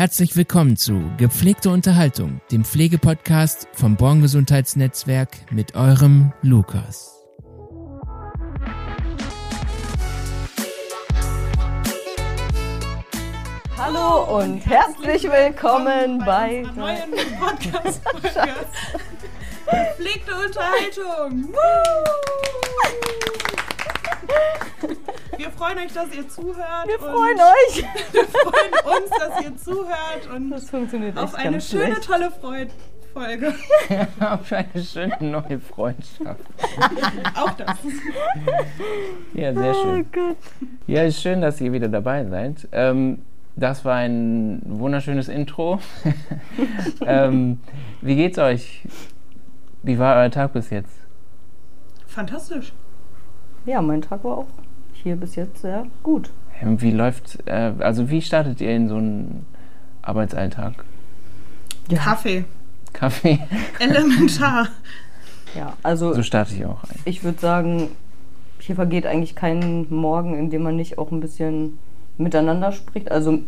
Herzlich willkommen zu Gepflegte Unterhaltung, dem Pflegepodcast vom Born Gesundheitsnetzwerk mit eurem Lukas. Hallo und herzlich willkommen bei neuen Podcast. Gepflegte Unterhaltung. Wir freuen euch, dass ihr zuhört. Wir freuen euch. Wir freuen uns, dass ihr zuhört und Das funktioniert auf eine ganz schöne, schlecht. tolle Freud Folge. Auf eine schöne neue Freundschaft. Auch das. Ja, sehr Oh schön. Gott. Ja, ist schön, dass ihr wieder dabei seid. Ähm, das war ein wunderschönes Intro. ähm, wie geht's euch? Wie war euer Tag bis jetzt? Fantastisch. Ja, mein Tag war auch hier bis jetzt sehr gut. Wie läuft, äh, also wie startet ihr in so einen Arbeitsalltag? Kaffee. Kaffee? Elementar. Ja, also So starte ich auch ein. ich würde sagen, hier vergeht eigentlich kein Morgen, in dem man nicht auch ein bisschen miteinander spricht. Also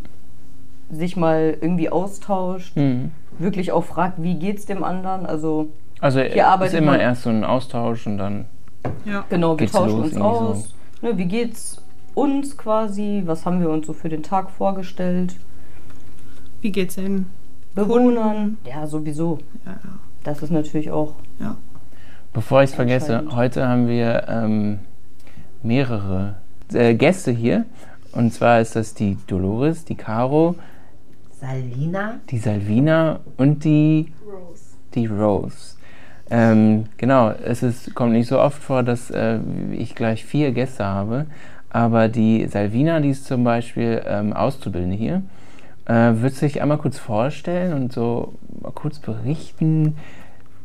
sich mal irgendwie austauscht, Mhm. wirklich auch fragt, wie geht's dem anderen. Also Also Hier ist arbeitet immer man- erst so ein Austausch und dann Ja. genau, wir Geht's tauschen los uns aus. Ne, wie geht's uns quasi? Was haben wir uns so für den Tag vorgestellt? Wie geht's denn? Bewohnern? Ja, sowieso. Ja, Das ist natürlich auch. ja. Bevor ich es vergesse, heute haben wir ähm, mehrere äh, Gäste hier. Und zwar ist das die Dolores, die Caro, Salvina. die Salvina und die Rose. Die Rose. Ähm, genau, es ist, kommt nicht so oft vor, dass äh, ich gleich vier Gäste habe. Aber die Salvina, die ist zum Beispiel ähm, Auszubildende hier, äh, wird sich einmal kurz vorstellen und so kurz berichten,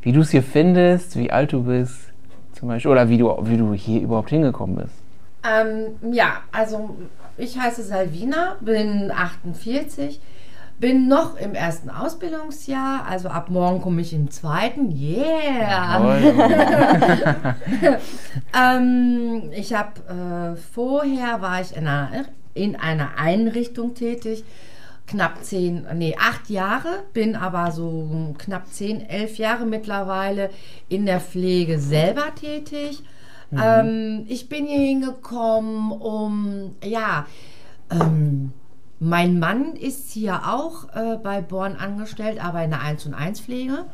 wie du es hier findest, wie alt du bist, zum Beispiel, oder wie du, wie du hier überhaupt hingekommen bist. Ähm, ja, also ich heiße Salvina, bin 48, bin noch im ersten Ausbildungsjahr, also ab morgen komme ich im zweiten. Yeah! Ähm, ich habe äh, vorher war ich in einer, in einer Einrichtung tätig, knapp zehn, nee, acht Jahre, bin aber so knapp zehn, elf Jahre mittlerweile in der Pflege selber tätig. Ähm, ich bin hier hingekommen, um, ja, ähm, mein Mann ist hier auch äh, bei Born angestellt, aber in der 1 und 1 Pflege.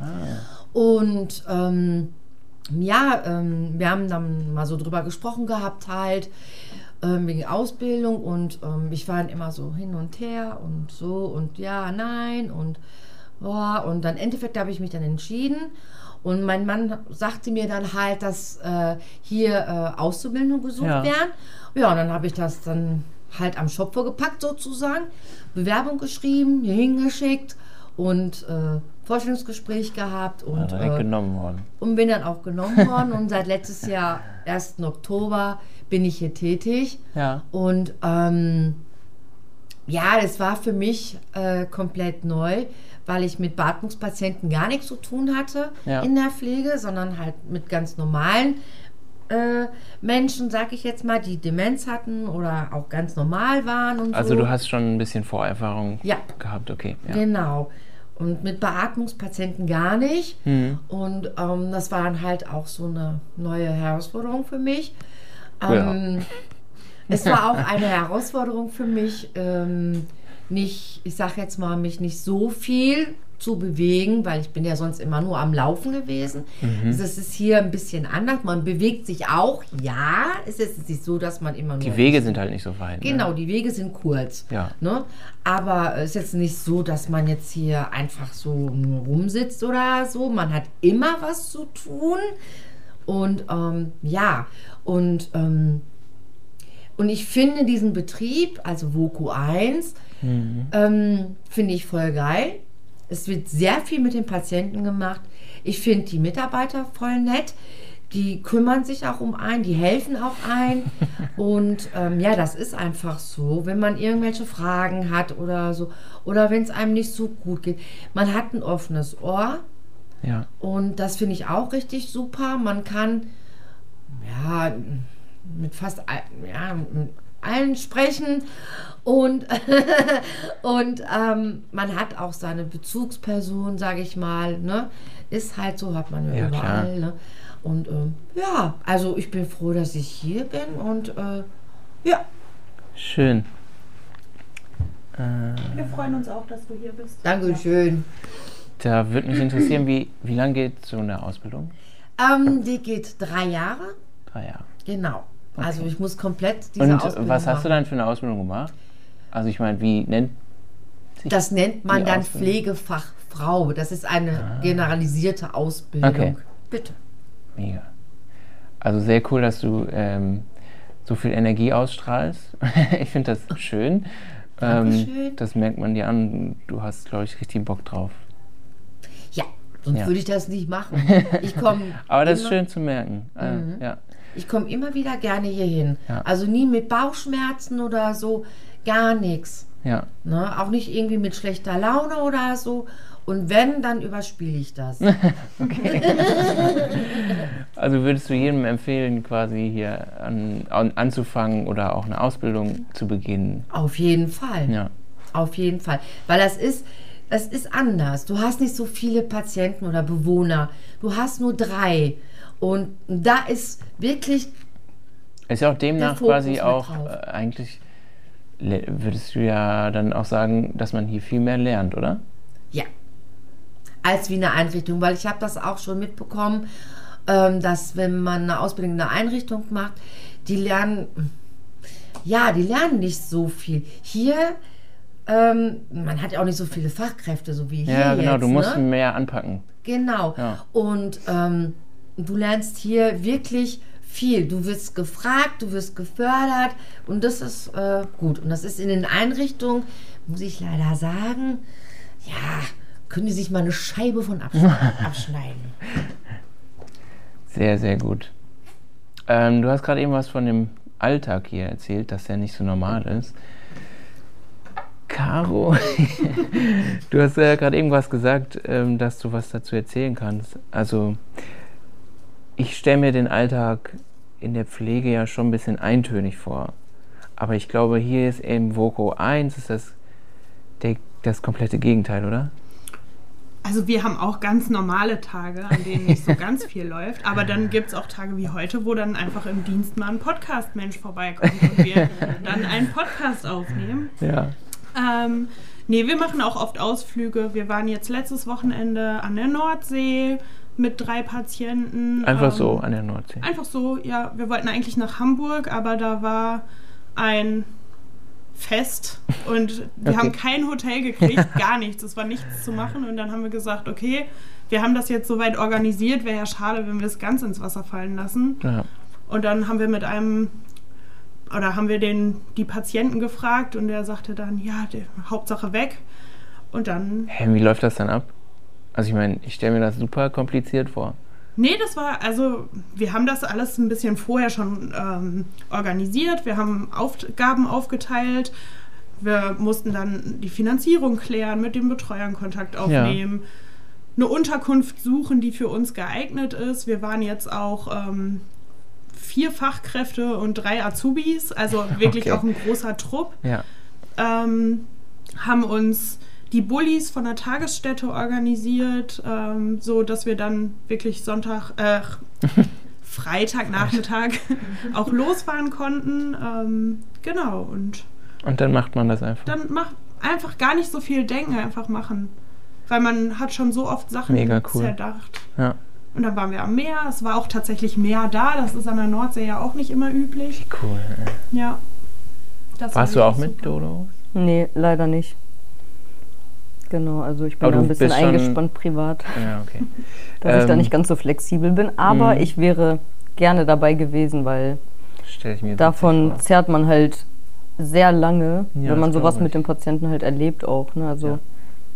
Und ähm, ja, ähm, wir haben dann mal so drüber gesprochen gehabt halt, ähm, wegen Ausbildung und ähm, ich war dann immer so hin und her und so und ja, nein und boah, und dann im Endeffekt habe ich mich dann entschieden und mein Mann sagte mir dann halt, dass äh, hier äh, Auszubildende gesucht Ja. werden. Ja, und dann habe ich das dann halt am Schopfe gepackt sozusagen, Bewerbung geschrieben, hier hingeschickt und äh, Vorstellungsgespräch gehabt und Direkt äh, genommen worden. und bin dann auch genommen worden und seit letztes Jahr, 1. Oktober, bin ich hier tätig. Ja. Und ähm, ja, das war für mich äh, komplett neu, weil ich mit Beatmungspatienten gar nichts zu tun hatte Ja. in der Pflege, sondern halt mit ganz normalen äh, Menschen, sag ich jetzt mal, die Demenz hatten oder auch ganz normal waren und Also so. du hast schon ein bisschen Vorerfahrung Ja. gehabt, okay. Ja. Genau. Und mit Beatmungspatienten gar nicht. Mhm. Und ähm, das war halt auch so eine neue Herausforderung für mich. Ja. Ähm, es war auch eine Herausforderung für mich, ähm, nicht, ich sag jetzt mal, mich nicht so viel zu bewegen, weil ich bin ja sonst immer nur am Laufen gewesen. Mhm. Also es ist hier ein bisschen anders. Man bewegt sich auch, ja. Es ist nicht so, dass man immer nur... Die Wege sind halt nicht so weit. Genau, Ne? die Wege sind kurz. Ja. Ne? Aber es ist jetzt nicht so, dass man jetzt hier einfach so rumsitzt oder so. Man hat immer was zu tun. Und ähm, ja, und, ähm, und ich finde diesen Betrieb, also Voku 1, ähm, finde ich voll geil. Es wird sehr viel mit den Patienten gemacht. Ich finde die Mitarbeiter voll nett. Die kümmern sich auch um einen, die helfen auch ein. Und ähm, ja, das ist einfach so, wenn man irgendwelche Fragen hat oder so, oder wenn es einem nicht so gut geht. Man hat ein offenes Ohr Ja. und das finde ich auch richtig super. Man kann ja mit fast ja, allen sprechen. Und, und ähm, man hat auch seine Bezugsperson, sage ich mal. Ne? Ist halt so, hat man ja, Ja, überall. Ne? Und ähm, ja, also ich bin froh, dass ich hier bin und äh, ja, Schön. Äh, Wir freuen uns auch, dass du hier bist. Dankeschön. da würde mich interessieren, wie, wie lange geht so eine Ausbildung? Ähm, die geht drei Jahre, Drei Jahre. genau. Also ich muss komplett diese Und Ausbildung was hast du machen. dann für eine Ausbildung gemacht? Also ich meine, wie nennt sich Das nennt man dann Ausbildung? Pflegefachfrau. Das ist eine generalisierte Ausbildung. Okay. Bitte. Mega. Also sehr cool, dass du ähm, so viel Energie ausstrahlst. ich finde das schön. Ähm, das merkt man dir an. Du hast, glaube ich, richtig Bock drauf. Ja, sonst Ja. würde ich das nicht machen. Ich komme Aber das ist schön zu merken. Mhm. Äh, ja. Ich komme immer wieder gerne hier hin. Ja. Also nie mit Bauchschmerzen oder so, gar nichts. ja. Ne? Auch nicht irgendwie mit schlechter Laune oder so. Und wenn, dann überspiele ich das. Also würdest du jedem empfehlen, quasi hier an, an, anzufangen oder auch eine Ausbildung zu beginnen? Auf jeden Fall. Ja. Auf jeden Fall. Weil das ist, das ist anders. Du hast nicht so viele Patienten oder Bewohner. Du hast nur drei. Und da ist wirklich, Ist ja auch demnach quasi auch äh, eigentlich, würdest du ja dann auch sagen, dass man hier viel mehr lernt, oder? ja, als wie eine Einrichtung. Weil ich habe das auch schon mitbekommen, ähm, dass wenn man eine Ausbildung in einer Einrichtung macht, die lernen, ja, die lernen nicht so viel. Hier, ähm, man hat ja auch nicht so viele Fachkräfte, so wie hier Ja, genau, jetzt, du musst ne? mehr anpacken. Genau. Ja. Und ähm, du lernst hier wirklich viel. Du wirst gefragt, du wirst gefördert und das ist äh, gut. Und das ist in den Einrichtungen, muss ich leider sagen, ja, können die sich mal eine Scheibe von abschneiden. Sehr, sehr gut. Ähm, du hast gerade eben was von dem Alltag hier erzählt, dass der nicht so normal ist. Caro, du hast ja gerade irgendwas gesagt, ähm, dass du was dazu erzählen kannst. Also, ich stelle mir den Alltag in der Pflege ja schon ein bisschen eintönig vor. Aber ich glaube, hier ist eben Voco 1, ist das der, das komplette Gegenteil, oder? Also wir haben auch ganz normale Tage, an denen nicht so ganz viel läuft. Aber dann gibt es auch Tage wie heute, wo dann einfach im Dienst mal ein Podcast-Mensch vorbeikommt und wir dann einen Podcast aufnehmen. Ja. Ähm, nee, wir machen auch oft Ausflüge. Wir waren jetzt letztes Wochenende an der Nordsee mit drei Patienten. Einfach Ähm, so an der Nordsee. Einfach so, ja. Wir wollten eigentlich nach Hamburg, aber da war ein Fest und wir Okay. haben kein Hotel gekriegt, gar nichts. Es war nichts zu machen und dann haben wir gesagt, okay, wir haben das jetzt soweit organisiert, wäre ja schade, wenn wir es ganz ins Wasser fallen lassen. Ja. Und dann haben wir mit einem oder haben wir den die Patienten gefragt und der sagte dann, ja, die, Hauptsache weg. Und dann Hä, wie läuft das dann ab? Also ich meine, ich stelle mir das super kompliziert vor. Nee, das war, also wir haben das alles ein bisschen vorher schon ähm, organisiert. Wir haben Aufgaben aufgeteilt. Wir mussten dann die Finanzierung klären, mit den Betreuern Kontakt aufnehmen, eine Unterkunft suchen, die für uns geeignet ist. Wir waren jetzt auch ähm, vier Fachkräfte und drei Azubis, also wirklich Okay. auch ein großer Trupp Ja. ähm, haben uns die Bullis von der Tagesstätte organisiert, ähm, so dass wir dann wirklich Sonntag, äh, Freitagnachmittag auch losfahren konnten. Ähm, genau, und Und dann macht man das einfach. dann mach einfach gar nicht so viel denken, einfach machen. Weil man hat schon so oft Sachen Mega cool. zerdacht. Ja. Und dann waren wir am Meer. Es war auch tatsächlich Meer da. Das ist an der Nordsee ja auch nicht immer üblich. Cool. ey. Ja. Das Warst war du auch wirklich mit, super. Dodo? Nee, leider nicht. Genau, also ich bin da ein bisschen eingespannt privat, Ja, okay. dass ich da Ähm, nicht ganz so flexibel bin. Aber mhm. ich wäre gerne dabei gewesen, weil davon zerrt man halt sehr lange, Ja, wenn man sowas mit dem Patienten halt erlebt auch. Ne? Also Ja.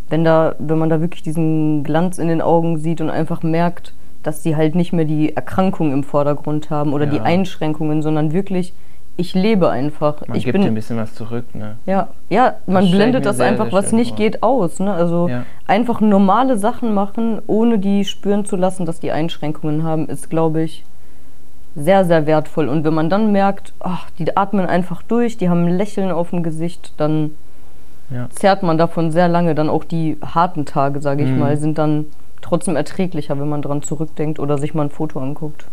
wenn da, wenn man da wirklich diesen Glanz in den Augen sieht und einfach merkt, dass sie halt nicht mehr die Erkrankung im Vordergrund haben oder die. Einschränkungen, sondern wirklich, ich lebe einfach. Man ich gibt bin, dir ein bisschen was zurück, ne? ja, ja, man ich blendet das sehr, einfach, sehr was nicht vor. geht, aus. Ne? Also Ja. einfach normale Sachen machen, ohne die spüren zu lassen, dass die Einschränkungen haben, ist, glaube ich, sehr, sehr wertvoll. Und wenn man dann merkt, ach, die atmen einfach durch, die haben ein Lächeln auf dem Gesicht, dann Ja. zehrt man davon sehr lange. Dann auch die harten Tage, sage ich Mhm. mal, sind dann trotzdem erträglicher, wenn man dran zurückdenkt oder sich mal ein Foto anguckt.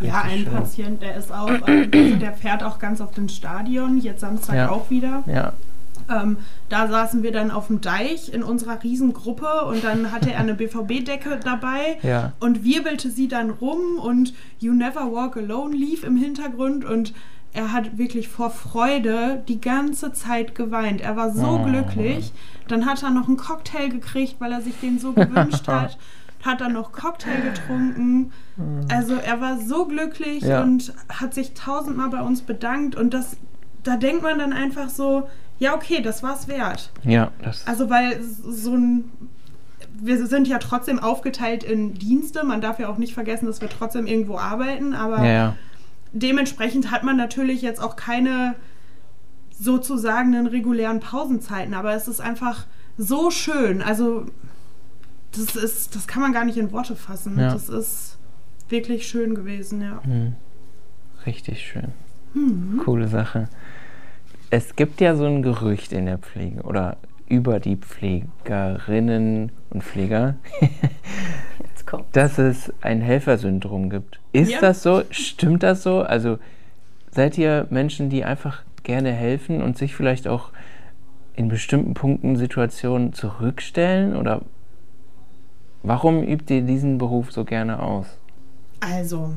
Ja, ein schön. Patient, der ist auch, ähm, also der fährt auch ganz oft ins Stadion, jetzt Samstag Ja. auch wieder. Ja. Ähm, da saßen wir dann auf dem Deich in unserer Riesengruppe und dann hatte er eine BVB-Decke dabei Ja. und wirbelte sie dann rum und You Never Walk Alone lief im Hintergrund und er hat wirklich vor Freude die ganze Zeit geweint. Er war so Oh. glücklich. Dann hat er noch einen Cocktail gekriegt, weil er sich den so gewünscht hat. Hat dann noch Cocktail getrunken. Also er war so glücklich Ja. und hat sich tausendmal bei uns bedankt. Und das, da denkt man dann einfach so, ja okay, das war's wert. Ja, das Also weil so ein wir sind ja trotzdem aufgeteilt in Dienste. Man darf ja auch nicht vergessen, dass wir trotzdem irgendwo arbeiten, aber ja, ja. dementsprechend hat man natürlich jetzt auch keine sozusagen regulären Pausenzeiten, aber es ist einfach so schön. Also das ist, das kann man gar nicht in Worte fassen. Ja. Das ist wirklich schön gewesen, ja. Hm. Richtig schön. Mhm. Coole Sache. Es gibt ja so ein Gerücht in der Pflege oder über die Pflegerinnen und Pfleger, dass es ein Helfersyndrom gibt. Ist Ja. das so? Stimmt das so? Also seid ihr Menschen, die einfach gerne helfen und sich vielleicht auch in bestimmten Punkten Situationen zurückstellen? Oder warum übt ihr diesen Beruf so gerne aus? Also,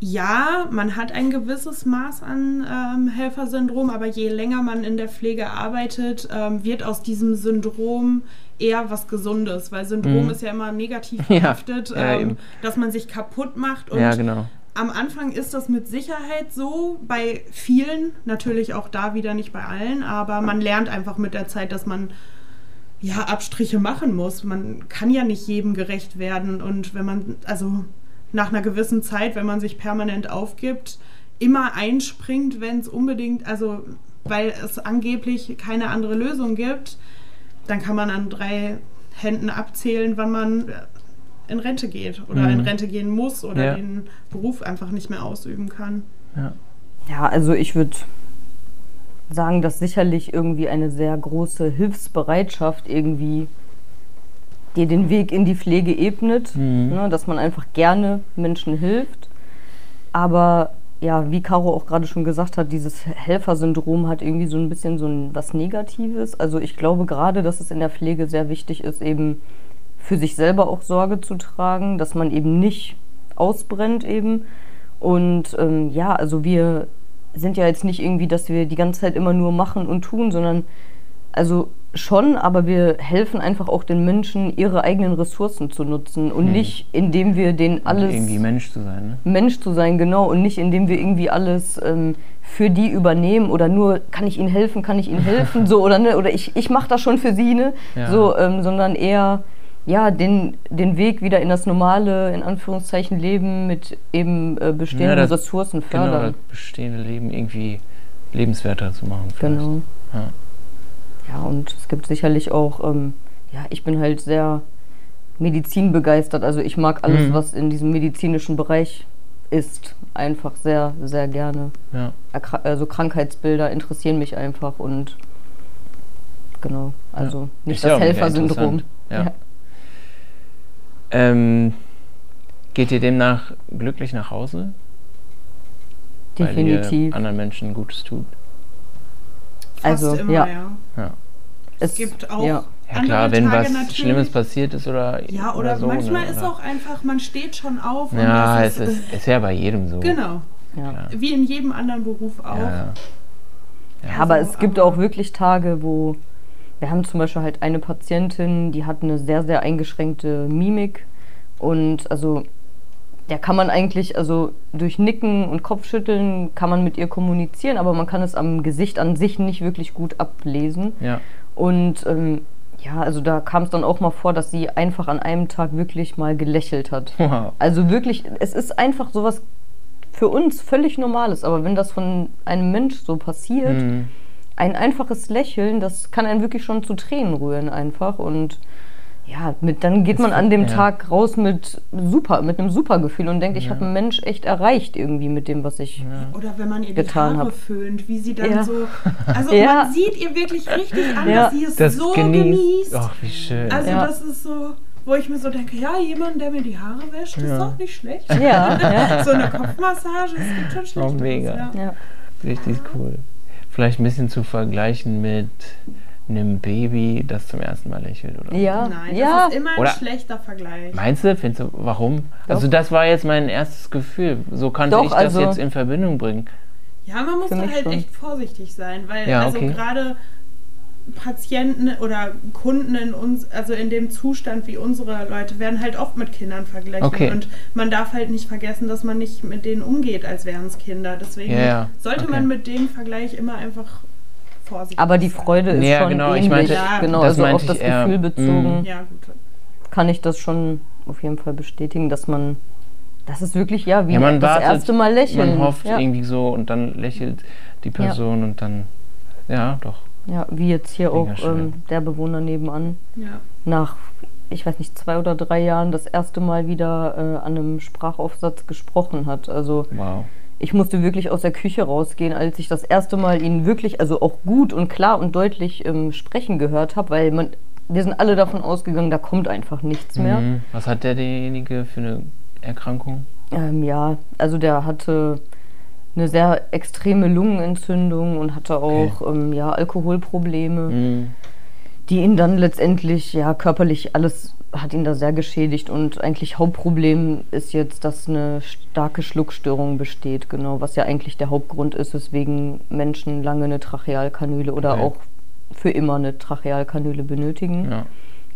ja, man hat ein gewisses Maß an ähm, Helfersyndrom, aber je länger man in der Pflege arbeitet, ähm, wird aus diesem Syndrom eher was Gesundes, weil Syndrom Mhm. ist ja immer negativ behaftet, ja, ähm, dass man sich kaputt macht und ja, genau. am Anfang ist das mit Sicherheit so, bei vielen, natürlich auch da wieder nicht bei allen, aber man lernt einfach mit der Zeit, dass man ja Abstriche machen muss. Man kann ja nicht jedem gerecht werden und wenn man, also nach einer gewissen Zeit, wenn man sich permanent aufgibt, immer einspringt, wenn es unbedingt, also weil es angeblich keine andere Lösung gibt, dann kann man an drei Händen abzählen, wann man in Rente geht oder Mhm. in Rente gehen muss oder Ja. den Beruf einfach nicht mehr ausüben kann. Ja. Ja, also ich würde sagen, dass sicherlich irgendwie eine sehr große Hilfsbereitschaft irgendwie dir den Weg in die Pflege ebnet, Mhm. ne, dass man einfach gerne Menschen hilft. Aber ja, wie Caro auch gerade schon gesagt hat, dieses Helfersyndrom hat irgendwie so ein bisschen so ein, was Negatives. Also ich glaube gerade, dass es in der Pflege sehr wichtig ist, eben für sich selber auch Sorge zu tragen, dass man eben nicht ausbrennt eben. Und ähm, ja, also wir sind ja jetzt nicht irgendwie, dass wir die ganze Zeit immer nur machen und tun, sondern also schon, aber wir helfen einfach auch den Menschen, ihre eigenen Ressourcen zu nutzen und Mhm. nicht, indem wir denen alles irgendwie Mensch zu sein, ne? Mensch zu sein, genau, und nicht indem wir irgendwie alles ähm, für die übernehmen oder nur, kann ich ihnen helfen, kann ich ihnen helfen, so oder ne, oder ich, ich mache das schon für sie, ne, Ja. so, ähm, sondern eher, ja, den, den Weg wieder in das normale, in Anführungszeichen, Leben mit eben äh, bestehenden Ja, das- Ressourcen Genau, das fördern. bestehende Leben irgendwie lebenswerter zu machen. vielleicht. Genau. Ja. Ja, und es gibt sicherlich auch, ähm, ja, ich bin halt sehr medizinbegeistert. Also ich mag alles, Mhm. was in diesem medizinischen Bereich ist, einfach sehr, sehr gerne. Ja. Erkra also Krankheitsbilder interessieren mich einfach und genau, also nicht Ist ja das Helfersyndrom. Ja. Ähm, geht ihr demnach glücklich nach Hause? Weil definitiv. ihr anderen Menschen Gutes tut? Fast Also, immer, ja. ja. Ja. Es gibt auch ja. Ja andere klar, wenn Tage was natürlich. Schlimmes passiert ist oder Ja, oder, so, manchmal ne, ist oder- auch einfach, man steht schon auf. und Ja, es ist, ist ja bei jedem so. Genau. Ja. Wie in jedem anderen Beruf auch. Ja, ja. Ja, aber Also, es gibt aber- auch wirklich Tage, wo wir haben zum Beispiel halt eine Patientin, die hat eine sehr, sehr eingeschränkte Mimik und also der kann man eigentlich, also durch Nicken und Kopfschütteln kann man mit ihr kommunizieren, aber man kann es am Gesicht an sich nicht wirklich gut ablesen. ja. Und ähm, ja, also da kam es dann auch mal vor, dass sie einfach an einem Tag wirklich mal gelächelt hat. Wow. Also wirklich, es ist einfach sowas für uns völlig Normales, aber wenn das von einem Mensch so passiert, Mhm. Ein einfaches Lächeln, das kann einen wirklich schon zu Tränen rühren einfach und ja, mit, dann geht Das man an dem ja. Tag raus mit super, mit einem super Gefühl und denkt, ich Ja. habe einen Mensch echt erreicht irgendwie mit dem, was ich. Oder wenn man ihr die Getan Haare hab. föhnt, wie sie dann Ja. so. Also Ja. man sieht ihr wirklich richtig an, Ja. dass sie es Das so genießt. genießt. Ach, wie schön. Also Ja. das ist so, wo ich mir so denke, ja, jemand, der mir die Haare wäscht, ist doch nicht schlecht. Ja. So eine Kopfmassage, es gibt schon schlecht. Oh, mega. Ja. ja. Richtig cool. Vielleicht ein bisschen zu vergleichen mit einem Baby, das zum ersten Mal lächelt, oder? Ja, Nein, ja. das ist immer ein Oder- schlechter Vergleich. Meinst du? Findest du, warum? Doch. Also das war jetzt mein erstes Gefühl. So konnte Doch, ich das also- jetzt in Verbindung bringen. Ja, man muss da halt schon. echt vorsichtig sein, weil Ja, also okay. gerade Patienten oder Kunden in uns, also in dem Zustand wie unsere Leute, werden halt oft mit Kindern verglichen. Okay. Und man darf halt nicht vergessen, dass man nicht mit denen umgeht, als wären es Kinder. Deswegen Ja, ja. sollte Okay. man mit dem Vergleich immer einfach vorsichtig Aber die sein. Freude ist Ja, schon genau, ich ähnlich. meinte- Ja, genau, das also auf das ich eher, Gefühl bezogen mm. Ja, gut. kann ich das schon auf jeden Fall bestätigen, dass man, das ist wirklich, ja, wie Ja, man das wartet, erste Mal lächeln. Man hofft ja. irgendwie so und dann lächelt die Person und dann, ja, doch. Ja, wie jetzt hier Mega auch ähm, der Bewohner nebenan. Ja. nach, ich weiß nicht, zwei oder drei Jahren das erste Mal wieder äh, an einem Sprachaufsatz gesprochen hat. Also Wow. ich musste wirklich aus der Küche rausgehen, als ich das erste Mal ihn wirklich, also auch gut und klar und deutlich ähm, sprechen gehört habe, weil man, wir sind alle davon ausgegangen, da kommt einfach nichts mehr. Mhm. Was hat der derjenige für eine Erkrankung? Ähm, ja, also der hatte eine sehr extreme Lungenentzündung und hatte auch ähm, ja, Alkoholprobleme. Mhm. die ihn dann letztendlich, ja, körperlich alles hat ihn da sehr geschädigt und eigentlich Hauptproblem ist jetzt, dass eine starke Schluckstörung besteht, genau, was ja eigentlich der Hauptgrund ist, weswegen Menschen lange eine Trachealkanüle oder Okay. auch für immer eine Trachealkanüle benötigen. Ja.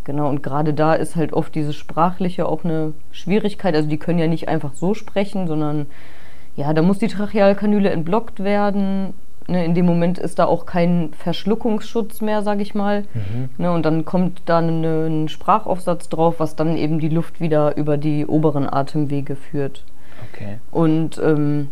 Genau, und gerade da ist halt oft dieses Sprachliche auch eine Schwierigkeit. Also die können ja nicht einfach so sprechen, sondern ja, da muss die Trachealkanüle entblockt werden. Ne, in dem Moment ist da auch kein Verschluckungsschutz mehr, sage ich mal. Mhm. Ne, und dann kommt da eine, ein Sprachaufsatz drauf, was dann eben die Luft wieder über die oberen Atemwege führt. Okay. Und ähm,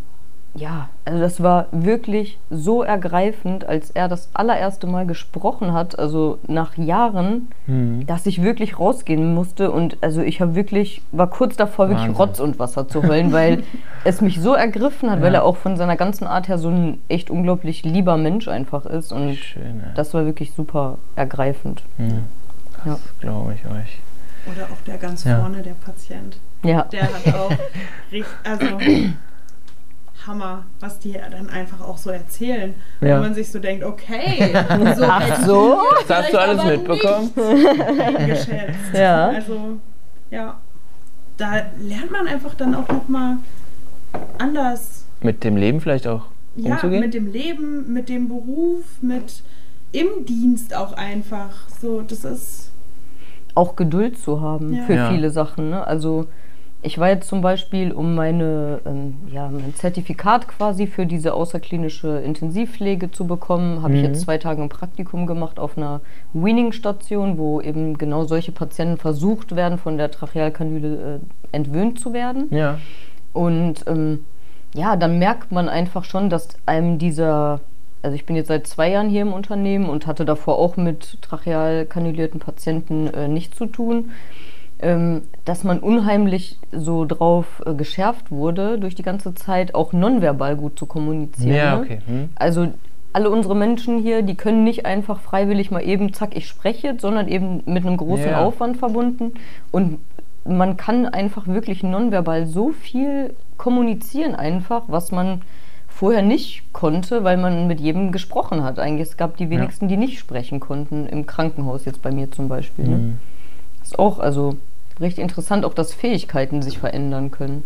ja, also das war wirklich so ergreifend, als er das allererste Mal gesprochen hat, also nach Jahren, Mhm. dass ich wirklich rausgehen musste und also ich habe wirklich war kurz davor wirklich Wahnsinn. Rotz und Wasser zu heulen, weil es mich so ergriffen hat, weil Ja. er auch von seiner ganzen Art her so ein echt unglaublich lieber Mensch einfach ist und Schön, ja. das war wirklich super ergreifend. Mhm. Das Ja. glaube ich euch. Oder auch der ganz Ja. vorne, der Patient. Ja. Der hat auch richtig, also Hammer, was die dann einfach auch so erzählen. Ja. Wenn man sich so denkt, okay, so Ach so? Das hast du alles mitbekommen? geschätzt. Ja. Also, ja. Da lernt man einfach dann auch nochmal anders Mit dem Leben vielleicht auch ja, umzugehen? mit dem Leben, mit dem Beruf, mit im Dienst auch einfach. So, das ist. auch Geduld zu haben Ja. für Ja. viele Sachen. Ne? Also ich war jetzt zum Beispiel, um meine, ähm, ja, mein Zertifikat quasi für diese außerklinische Intensivpflege zu bekommen, habe ich Mhm. jetzt zwei Tage ein Praktikum gemacht auf einer Weaning-Station, wo eben genau solche Patienten versucht werden, von der Trachealkanüle äh, entwöhnt zu werden. ja. Und ähm, ja, dann merkt man einfach schon, dass einem dieser, also ich bin jetzt seit zwei Jahren hier im Unternehmen und hatte davor auch mit tracheal kanülierten Patienten äh, nichts zu tun, dass man unheimlich so drauf äh, geschärft wurde, durch die ganze Zeit auch nonverbal gut zu kommunizieren. Ja, ne? okay. Hm. Also alle unsere Menschen hier, die können nicht einfach freiwillig mal eben, zack, ich spreche sondern eben mit einem großen Ja. Aufwand verbunden. Und man kann einfach wirklich nonverbal so viel kommunizieren einfach, was man vorher nicht konnte, weil man mit jedem gesprochen hat. Eigentlich es gab die wenigsten, die nicht sprechen konnten, im Krankenhaus jetzt bei mir zum Beispiel. Ne? Mhm. Das ist auch also recht interessant, auch dass Fähigkeiten sich verändern können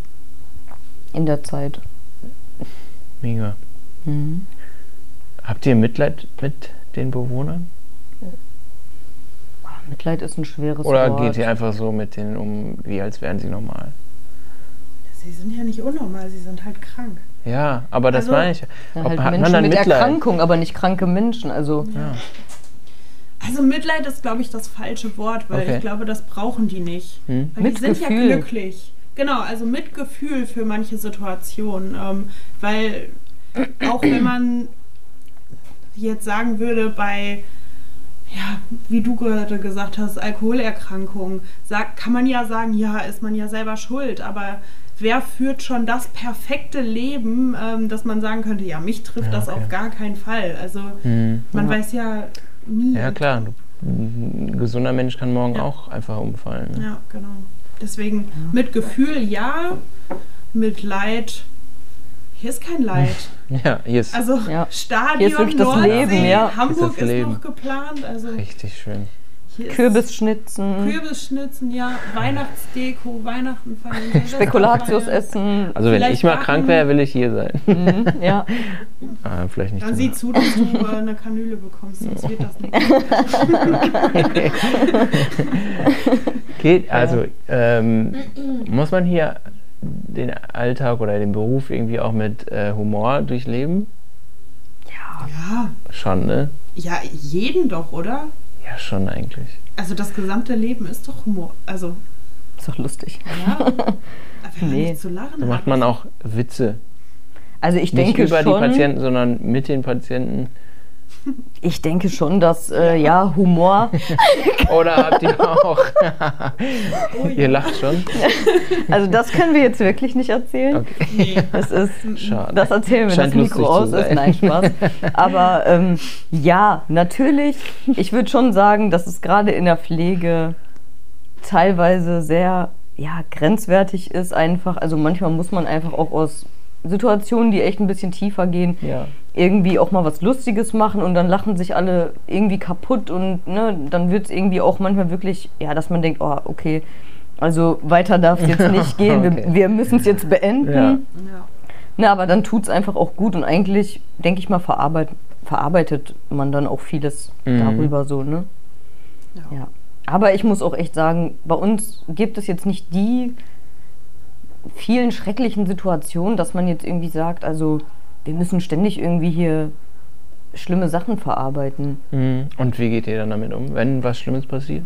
in der Zeit. Mega. Mhm. Habt ihr Mitleid mit den Bewohnern? Mitleid ist ein schweres Oder Wort. geht ihr einfach so mit denen um, wie als wären sie normal? Sie sind ja nicht unnormal, sie sind halt krank. Ja, aber das Also- meine ich. Ja, halt hat Menschen man dann mit Mitleid? Erkrankung, aber nicht kranke Menschen. Also Ja. Also Mitleid ist, glaube ich, das falsche Wort, weil Okay. ich glaube, das brauchen die nicht. Hm? Weil die sind ja Mitgefühl. glücklich. Genau, also Mitgefühl für manche Situationen. Ähm, weil auch wenn man jetzt sagen würde, bei ja, wie du gerade gesagt hast, Alkoholerkrankung, sagt, kann man ja sagen, ja, ist man ja selber schuld, aber wer führt schon das perfekte Leben, ähm, dass man sagen könnte, ja, mich trifft Ja, das okay. auf gar keinen Fall. Also Mhm. man Ja. weiß ja nie. Ja, klar. Du, ein gesunder Mensch kann morgen Ja. auch einfach umfallen. Ne? Ja, genau. Deswegen mit Gefühl ja, mit Leid, hier ist kein Leid. Ja, hier ist Also Ja. Stadion, Hier ist wirklich das Nordsee, Leben, ja. Hamburg Hier ist das ist, Leben. noch geplant. Also richtig schön. Hier ist Kürbisschnitzen, Kürbisschnitzen, ja, Weihnachtsdeko, Weihnachten feiern. Silvester Spekulatius feiern. essen. Also wenn Vielleicht ich mal backen. krank wäre, will ich hier sein. Mhm, ja. ah, vielleicht nicht. Dann sieh zu, dass du äh, eine Kanüle bekommst, sonst wird das nicht. Geht, also ähm, muss man hier den Alltag oder den Beruf irgendwie auch mit äh, Humor durchleben? Ja, Schon, ne? ja, jeden doch, oder? Ja, schon eigentlich. Also das gesamte Leben ist doch Humor. Also, Ist doch lustig. ja. Nee. nicht zu lachen Da macht man auch Witze. Also ich Nicht denke über schon, die Patienten, sondern mit den Patienten. Ich denke schon, dass äh, ja Humor, Oder habt ihr auch? Ihr lacht schon? also das können wir jetzt wirklich nicht erzählen. Okay. Das ist, Schade. das erzählen wir, Scheint das Mikro aus ist. Nein, Spaß. Aber ähm, ja, natürlich. Ich würde schon sagen, dass es gerade in der Pflege teilweise sehr ja, grenzwertig ist einfach. Also manchmal muss man einfach auch aus Situationen, die echt ein bisschen tiefer gehen, Ja. irgendwie auch mal was Lustiges machen und dann lachen sich alle irgendwie kaputt und ne, dann wird es irgendwie auch manchmal wirklich, ja, dass man denkt, oh, okay, also weiter darf es jetzt nicht gehen, Okay. wir, wir müssen es jetzt beenden. Ja. Ja. Na, aber dann tut es einfach auch gut und eigentlich, denke ich mal, verarbeit, verarbeitet man dann auch vieles Mhm. darüber so, ne? Ja. Ja. Aber ich muss auch echt sagen, bei uns gibt es jetzt nicht die vielen schrecklichen Situationen, dass man jetzt irgendwie sagt, also wir müssen ständig irgendwie hier schlimme Sachen verarbeiten. Mhm. Und wie geht ihr dann damit um, wenn was Schlimmes passiert?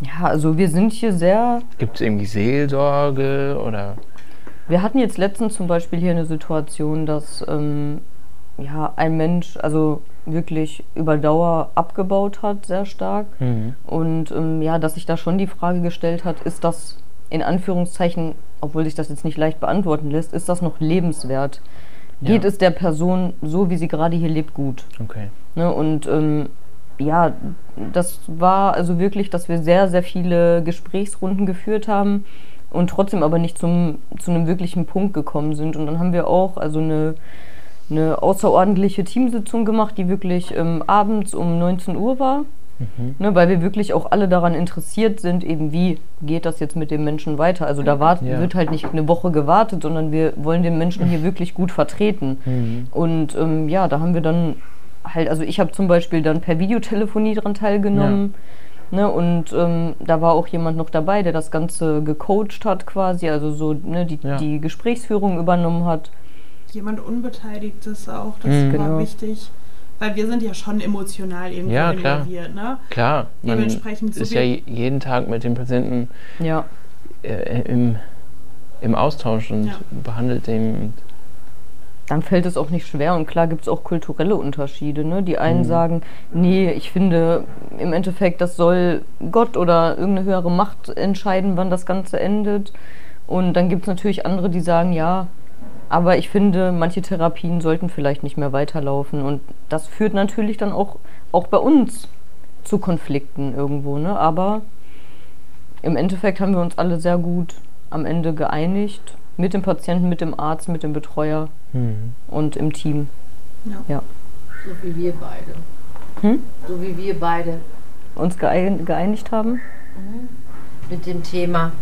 Ja, also wir sind hier sehr. Gibt es irgendwie Seelsorge oder? Wir hatten jetzt letztens zum Beispiel hier eine Situation, dass ähm, ja, ein Mensch also wirklich über Dauer abgebaut hat, sehr stark. Mhm. Und ähm, ja, dass sich da schon die Frage gestellt hat, ist das in Anführungszeichen, obwohl sich das jetzt nicht leicht beantworten lässt, ist das noch lebenswert? Geht Ja. es der Person so, wie sie gerade hier lebt, gut? Okay. Ne? Und ähm, ja, das war also wirklich, dass wir sehr, sehr viele Gesprächsrunden geführt haben und trotzdem aber nicht zum, zu einem wirklichen Punkt gekommen sind. Und dann haben wir auch also eine, eine außerordentliche Teamsitzung gemacht, die wirklich ähm, abends um 19 Uhr war. Mhm. Ne, weil wir wirklich auch alle daran interessiert sind, eben wie geht das jetzt mit dem Menschen weiter. Also da wart, Ja. wird halt nicht eine Woche gewartet, sondern wir wollen den Menschen hier wirklich gut vertreten. Mhm. Und ähm, ja, da haben wir dann halt, also ich habe zum Beispiel dann per Videotelefonie dran teilgenommen. Ne, und ähm, da war auch jemand noch dabei, der das Ganze gecoacht hat quasi, also so ne, die, Ja. die Gesprächsführung übernommen hat. Jemand Unbeteiligtes auch, das Mhm. war Genau. wichtig. Weil wir sind ja schon emotional irgendwo Ja, klar. involviert, ne? Klar, man Dementsprechend ist ja je- jeden Tag mit dem Patienten Ja. äh, im, im Austausch und Ja. behandelt den. dann fällt es auch nicht schwer. Und klar gibt es auch kulturelle Unterschiede. Ne? Die einen Mhm. sagen, nee, ich finde im Endeffekt, das soll Gott oder irgendeine höhere Macht entscheiden, wann das Ganze endet. Und dann gibt es natürlich andere, die sagen, ja, aber ich finde, manche Therapien sollten vielleicht nicht mehr weiterlaufen. Und das führt natürlich dann auch, auch bei uns zu Konflikten irgendwo. Ne? Aber im Endeffekt haben wir uns alle sehr gut am Ende geeinigt. Mit dem Patienten, mit dem Arzt, mit dem Betreuer Mhm. und im Team. Ja. So wie wir beide. Hm? So wie wir beide Uns geein geeinigt haben. mit dem Thema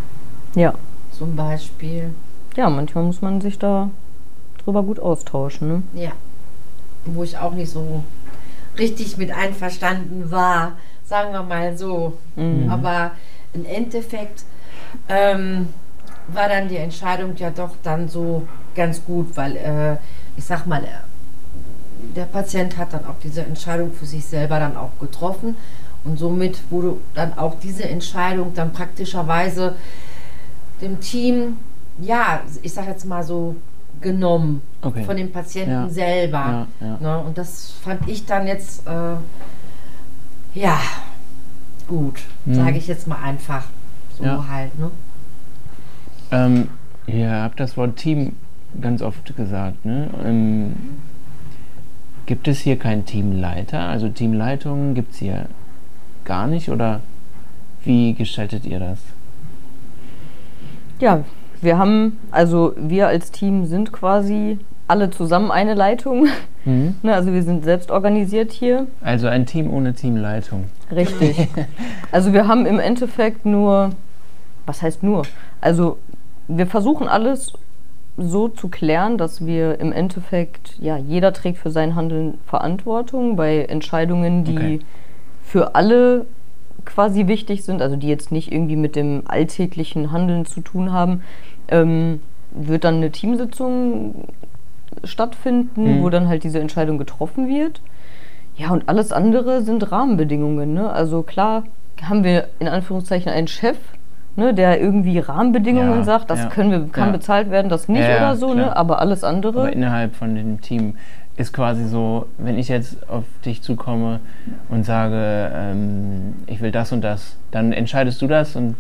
Ja. zum Beispiel. Ja, manchmal muss man sich da drüber gut austauschen. Ne? Ja. Wo ich auch nicht so richtig mit einverstanden war, sagen wir mal so. Mhm. Aber im Endeffekt ähm, war dann die Entscheidung ja doch dann so ganz gut, weil äh, ich sag mal, äh, der Patient hat dann auch diese Entscheidung für sich selber dann auch getroffen und somit wurde dann auch diese Entscheidung dann praktischerweise dem Team, ja, ich sag jetzt mal so, genommen Okay. von dem Patienten Ja. selber. Ja, ja. Ne? Und das fand ich dann jetzt äh, Ja, gut, Hm. sage ich jetzt mal einfach. So Ja. halt, ne? Ähm, ihr habt das Wort Team ganz oft gesagt. Ne? Ähm, gibt es hier keinen Teamleiter? Also Teamleitung gibt es hier gar nicht oder wie gestaltet ihr das? Ja, wir haben, also wir als Team sind quasi alle zusammen eine Leitung. Mhm. Ne, also wir sind selbst organisiert hier. Also ein Team ohne Teamleitung. Richtig. Also wir haben im Endeffekt nur, was heißt nur? Also wir versuchen alles so zu klären, dass wir im Endeffekt, ja, jeder trägt für sein Handeln Verantwortung bei Entscheidungen, die Okay. für alle quasi wichtig sind, also die jetzt nicht irgendwie mit dem alltäglichen Handeln zu tun haben, ähm, wird dann eine Teamsitzung stattfinden, Mhm. wo dann halt diese Entscheidung getroffen wird. Ja, und alles andere sind Rahmenbedingungen. Ne? Also klar haben wir in Anführungszeichen einen Chef, ne, der irgendwie Rahmenbedingungen Ja, sagt, das ja, können wir, kann ja. bezahlt werden, das nicht oder so, ne? aber alles andere. Aber innerhalb von dem Team ist quasi so, wenn ich jetzt auf dich zukomme und sage, ähm, ich will das und das, dann entscheidest du das und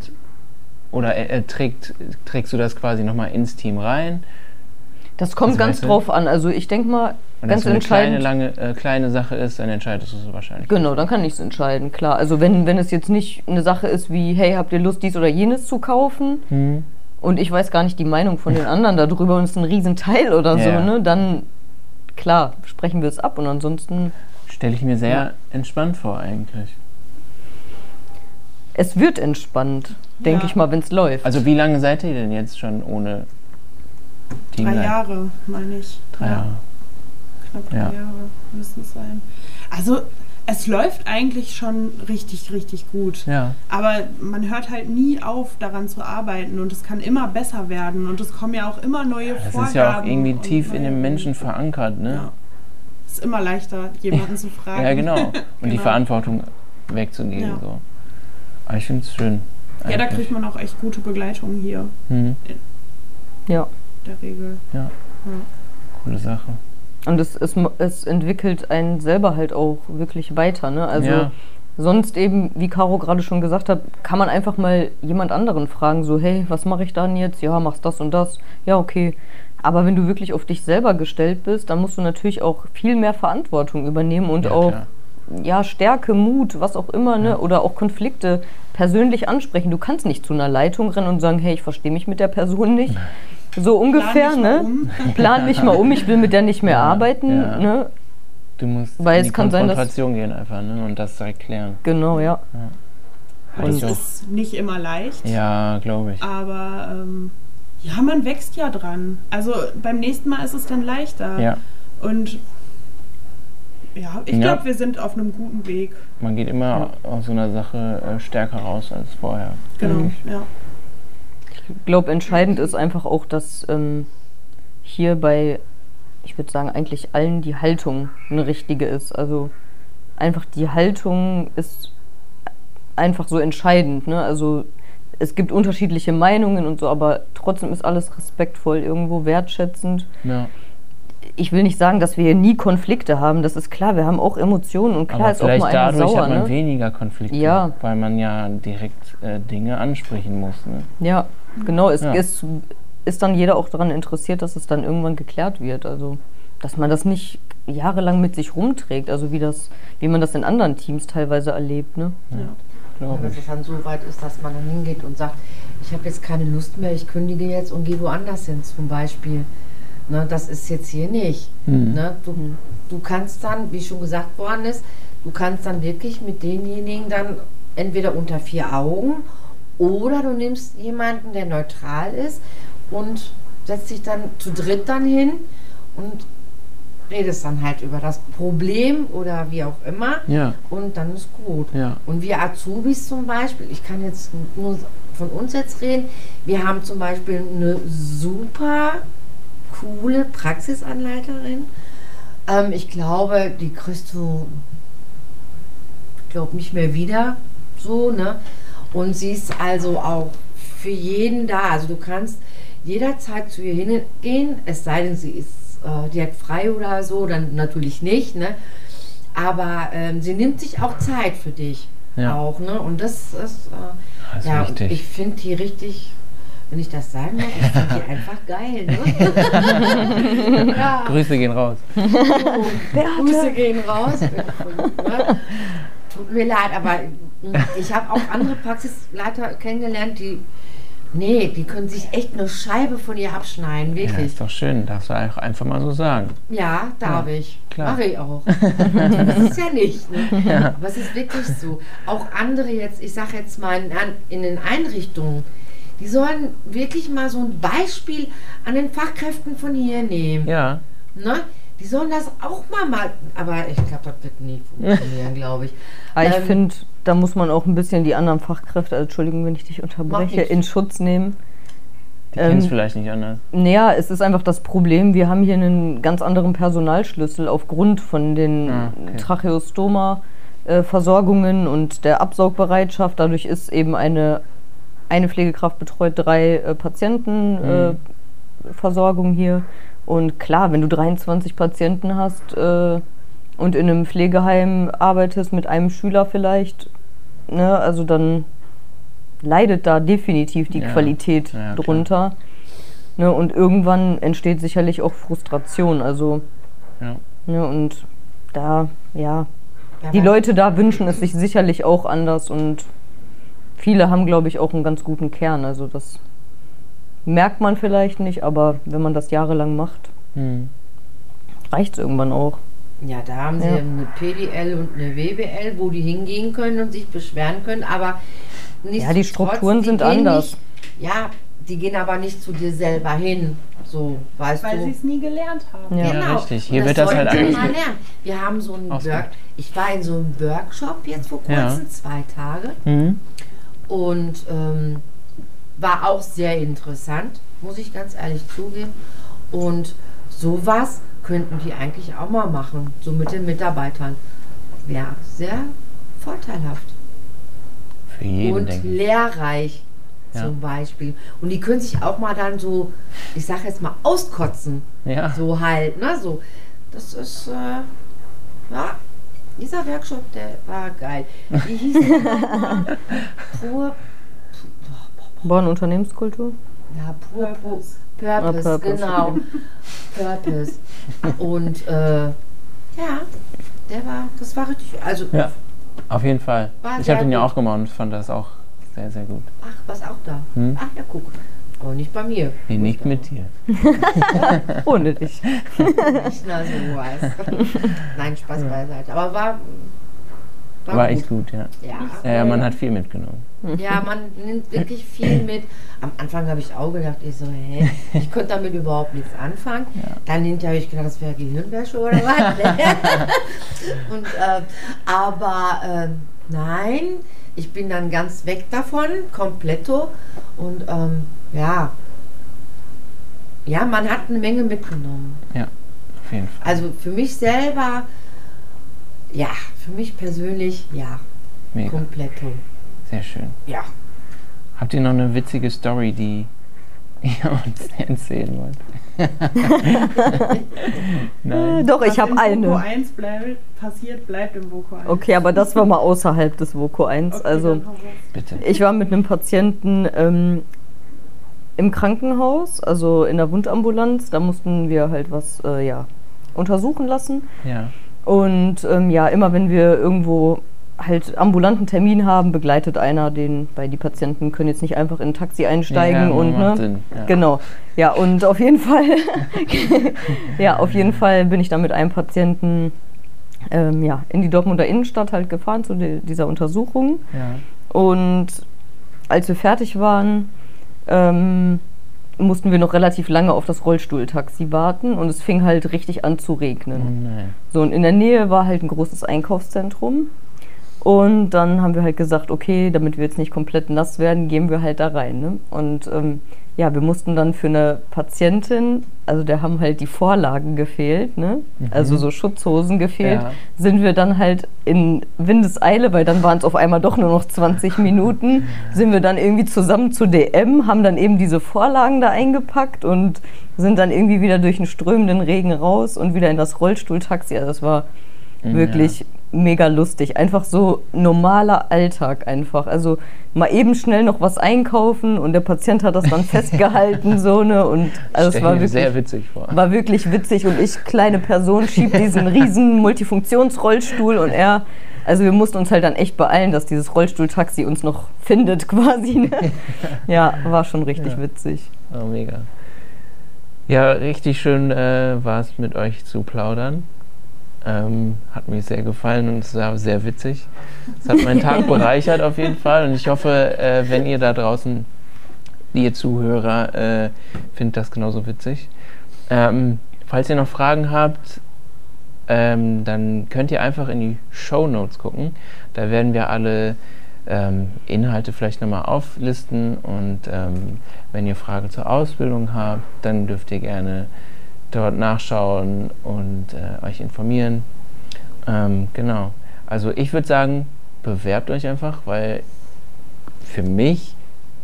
oder äh, trägt, trägst du das quasi nochmal ins Team rein? das kommt Also ganz drauf an. Also ich denke mal, Und wenn ganz es so eine kleine, lange, äh, kleine Sache ist, dann entscheidest du so wahrscheinlich. Genau, dann kann ich es entscheiden, klar. Also wenn, wenn es jetzt nicht eine Sache ist wie, hey, habt ihr Lust, dies oder jenes zu kaufen? Hm. Und ich weiß gar nicht die Meinung von den anderen darüber und es ist ein Riesenteil oder Ja. so, ne? Dann, klar, sprechen wir es ab und ansonsten, Stelle ich mir sehr entspannt vor eigentlich. Es wird entspannt, denke Ja. ich mal, wenn es läuft. Also wie lange seid ihr denn jetzt schon ohne Drei Teamleiter? Jahre, meine ich. Drei Ja, Jahre. Knapp drei Ja. Jahre müssen es sein. Also, es läuft eigentlich schon richtig, richtig gut. Ja. Aber man hört halt nie auf, daran zu arbeiten und es kann immer besser werden und es kommen ja auch immer neue Das Vorgaben. ist ja auch irgendwie tief in dem Menschen verankert, ne? Ja. Es ist immer leichter, jemanden zu fragen. Ja, genau. Und die Genau. Verantwortung wegzugeben. Ja. So. Aber ich finde es schön. Ja, da eigentlich. kriegt man auch echt gute Begleitung hier, Hm, ja. der Regel. ja, Ja. coole Sache. Und es, es, es entwickelt einen selber halt auch wirklich weiter, ne? Also Ja. sonst eben, wie Caro gerade schon gesagt hat, kann man einfach mal jemand anderen fragen, so, hey, was mache ich dann jetzt? Ja, machst das und das. Ja, okay. Aber wenn du wirklich auf dich selber gestellt bist, dann musst du natürlich auch viel mehr Verantwortung übernehmen und Ja, auch klar. Ja, Stärke, Mut, was auch immer, ne? Ja. oder auch Konflikte persönlich ansprechen. Du kannst nicht zu einer Leitung rennen und sagen, hey, ich verstehe mich mit der Person nicht. So ungefähr, Plan mich mal ne? um. Plan mich mal um, ich will mit der nicht mehr Ja, arbeiten. ja. Ne? Du musst Weil in es die kann sein, dass- Konfrontation gehen einfach ne? und das erklären. Genau, ja. Hatte Das auch. ist nicht immer leicht. Ja, glaube ich. Aber ähm, ja, man wächst ja dran. Also beim nächsten Mal ist es dann leichter. Ja, Und ja, ich Ja. glaube, wir sind auf einem guten Weg. man geht immer aus so einer Sache äh, stärker raus als vorher. Genau. Mhm. Ja. Ich glaube, entscheidend ist einfach auch, dass ähm, hier bei, ich würde sagen, eigentlich allen die Haltung eine richtige ist. Also einfach die Haltung ist einfach so entscheidend. Ne? Also es gibt unterschiedliche Meinungen und so, aber trotzdem ist alles respektvoll, irgendwo wertschätzend. Ja. Ich will nicht sagen, dass wir hier nie Konflikte haben. Das ist klar, wir haben auch Emotionen und klar Aber ist auch vielleicht mal einer dadurch sauer. hat man Ne? weniger Konflikte, Ja. weil man ja direkt äh, Dinge ansprechen muss. Ne? Ja, genau. Es Ja. ist, ist dann jeder auch daran interessiert, dass es dann irgendwann geklärt wird. Also, dass man das nicht jahrelang mit sich rumträgt, also wie das, wie man das in anderen Teams teilweise erlebt. Ne? Ja. Glaube Dass es dann so weit ist, dass man dann hingeht und sagt, ich habe jetzt keine Lust mehr, ich kündige jetzt und gehe woanders hin zum Beispiel. Ne, das ist jetzt hier nicht. Mhm. Ne, du, du kannst dann, wie schon gesagt worden ist, du kannst dann wirklich mit denjenigen dann entweder unter vier Augen oder du nimmst jemanden, der neutral ist und setzt dich dann zu dritt dann hin und redest dann halt über das Problem oder wie auch immer Ja, und dann ist gut. ja. Und wir Azubis zum Beispiel, ich kann jetzt nur von uns jetzt reden, wir haben zum Beispiel eine super coole Praxisanleiterin. Ähm, ich glaube, die kriegst du, ich glaube, nicht mehr wieder so, ne? Und sie ist also auch für jeden da. Also du kannst jederzeit zu ihr hingehen, es sei denn, sie ist, äh, die hat frei oder so, dann natürlich nicht, ne? Aber ähm, sie nimmt sich auch Zeit für dich. Ja. Auch, ne? Und das ist, äh, Das ist ja, ich finde die richtig, wenn ich das sagen darf, ich finde die einfach geil. Ne? ja. Grüße gehen raus. Oh, Grüße gehen raus. Ne? Tut mir leid, aber ich habe auch andere Praxisleiter kennengelernt, die, nee, die können sich echt eine Scheibe von ihr abschneiden, Ja, wirklich. ist doch schön. Darfst du auch einfach mal so sagen. Ja, darf Ja, ich. klar. Mache ich auch. das ist ja nicht. Ne? Aber es ist wirklich so. Auch andere jetzt, ich sage jetzt mal in den Einrichtungen, die sollen wirklich mal so ein Beispiel an den Fachkräften von hier nehmen. Ja. Ne? Die sollen das auch mal mal. Aber ich glaube, das wird nie funktionieren, glaube ich. Aber ich Ähm, finde, da muss man auch ein bisschen die anderen Fachkräfte, also Entschuldigung, wenn ich dich unterbreche, in Schutz nehmen. Die kennen es Ähm, vielleicht nicht anders. Naja, es ist einfach das Problem, wir haben hier einen ganz anderen Personalschlüssel aufgrund von den Ah, okay. Tracheostoma-Versorgungen und der Absaugbereitschaft. Dadurch ist eben eine, eine Pflegekraft betreut drei äh, Patientenversorgung äh, Versorgung hier. Und klar, wenn du 23 Patienten hast äh, und in einem Pflegeheim arbeitest mit einem Schüler vielleicht, ne, also dann leidet da definitiv die Ja. Qualität Ja, drunter. Ne, und irgendwann entsteht sicherlich auch Frustration. Also, Ja. ne, und da, ja, Ja, die Leute da wünschen es sich sicherlich auch anders und viele haben, glaube ich, auch einen ganz guten Kern. Also das merkt man vielleicht nicht, aber wenn man das jahrelang macht, Hm. reicht es irgendwann auch. Ja, da haben sie Ja. eine PDL und eine WBL, wo die hingehen können und sich beschweren können, aber nicht Ja, die Strukturen sind anders. Nicht, ja, die gehen aber nicht zu dir selber hin. So, weißt Weil du. sie es nie gelernt haben. Ja. Genau. richtig. Hier Und wird das halt wir mal lernen. Wir haben so einen Ausgeübt. Work Ich war in so einem Workshop jetzt vor Ja. kurzem, zwei Tage. Mhm. Und ähm, war auch sehr interessant, muss ich ganz ehrlich zugeben. Und sowas könnten die eigentlich auch mal machen, so mit den Mitarbeitern. Wäre sehr vorteilhaft Für jeden, und lehrreich Ja. zum Beispiel. Und die können sich auch mal dann so, ich sag jetzt mal, auskotzen. Ja. So halt, ne? So. Das ist, äh, ja, dieser Workshop, der war geil. Wie hieß der nochmal? Pur, Bonn Unternehmenskultur? ja, pur, pur, Purpose. Purpose, Ah, Purpose. genau. Purpose. Und, äh, ja, der war, das war richtig, also, Ja, auf jeden Fall. Ich habe den ja auch gemacht und fand das auch sehr, sehr gut. ach, was auch da. Hm? Ach ja, guck. Aber nicht bei mir. Nee, nicht mit dir. Ohne dich. Nicht nur so weiß. Nein, Spaß beiseite. Aber war, war, War gut. echt gut, ja. Ja. Ja, ja, man hat viel mitgenommen. ja, man nimmt wirklich viel mit. Am Anfang habe ich auch gedacht, ich so, hä, ich konnte damit überhaupt nichts anfangen. Dann hinterher habe ich gedacht, das wäre Gehirnwäsche oder was. Und, äh, aber äh, nein, ich bin dann ganz weg davon, kompletto. Und ähm, ja, ja, man hat eine Menge mitgenommen. Auf jeden Fall. Also für mich selber, ja, für mich persönlich, ja, Mega. kompletto. Sehr schön. Ja. Habt ihr noch eine witzige Story, die ihr uns erzählen wollt? Nein. Doch, ich habe in eine. Voko 1 bleibt, passiert, bleibt im Voko 1. Okay, aber das war mal außerhalb des Voko 1. Okay, also. Bitte. ich war mit einem Patienten ähm, im Krankenhaus, also in der Wundambulanz. Da mussten wir halt was äh, ja, untersuchen lassen. Ja. Und ähm, ja, immer wenn wir irgendwo halt ambulanten Termin haben, begleitet einer den, weil die Patienten können jetzt nicht einfach in ein Taxi einsteigen ja, und ne. Ja. Genau. Ja, und auf jeden Fall, ja, auf jeden Fall bin ich dann mit einem Patienten ähm, ja, in die Dortmunder Innenstadt halt gefahren zu di- dieser Untersuchung. Ja. Und als wir fertig waren, ähm, mussten wir noch relativ lange auf das Rollstuhltaxi warten und es fing halt richtig an zu Oh regnen. nein. So, und in der Nähe war halt ein großes Einkaufszentrum. Und dann haben wir halt gesagt, okay, damit wir jetzt nicht komplett nass werden, gehen wir halt da rein. Ne? Und ähm, ja, wir mussten dann für eine Patientin, also da haben halt die Vorlagen gefehlt, ne? also so Schutzhosen gefehlt, Ja. sind wir dann halt in Windeseile, weil dann waren es auf einmal doch nur noch 20 Minuten, sind wir dann irgendwie zusammen zu DM, haben dann eben diese Vorlagen da eingepackt und sind dann irgendwie wieder durch den strömenden Regen raus und wieder in das Rollstuhltaxi. Also das war Mhm, Wirklich mega lustig. Einfach so normaler Alltag einfach. Also mal eben schnell noch was einkaufen und der Patient hat das dann festgehalten, so ne. Und also es war wirklich, sehr witzig vor. war wirklich witzig und ich, kleine Person, schieb diesen riesen Multifunktionsrollstuhl und er, also wir mussten uns halt dann echt beeilen, dass dieses Rollstuhltaxi uns noch findet quasi. Ne? Ja, war schon richtig Ja. witzig. Oh, mega. Ja, richtig schön äh, war es mit euch zu plaudern. Ähm, hat mir sehr gefallen und es war sehr witzig. Es hat meinen Tag bereichert auf jeden Fall und ich hoffe, äh, wenn ihr da draußen, ihr Zuhörer, äh, findet das genauso witzig. Ähm, falls ihr noch Fragen habt, ähm, dann könnt ihr einfach in die Show Notes gucken. Da werden wir alle ähm, Inhalte vielleicht nochmal auflisten und ähm, wenn ihr Fragen zur Ausbildung habt, dann dürft ihr gerne dort nachschauen und äh, euch informieren. Ähm, genau. Also ich würde sagen, bewerbt euch einfach, weil für mich,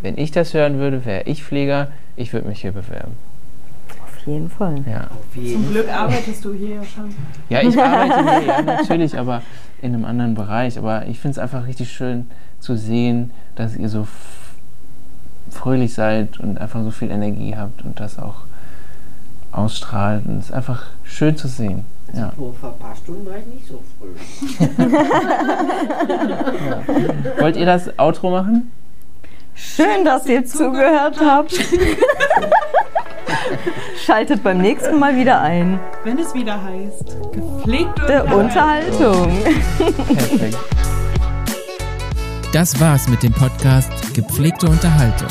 wenn ich das hören würde, wäre ich Pfleger, ich würde mich hier bewerben. Auf jeden Fall. Ja. Zum Glück arbeitest du hier ja schon. Ja, ich arbeite hier, ja, natürlich, aber in einem anderen Bereich. Aber ich finde es einfach richtig schön zu sehen, dass ihr so fröhlich seid und einfach so viel Energie habt und das auch ausstrahlt. Und es ist einfach schön zu sehen. Ja. Nur vor ein paar Stunden war ich nicht so früh. Wollt ihr das Outro machen? Schön, dass ihr zugehört habt. Schaltet beim nächsten Mal wieder ein. Wenn es wieder heißt, gepflegte Unterhaltung. Perfekt. Das war's mit dem Podcast Gepflegte Unterhaltung.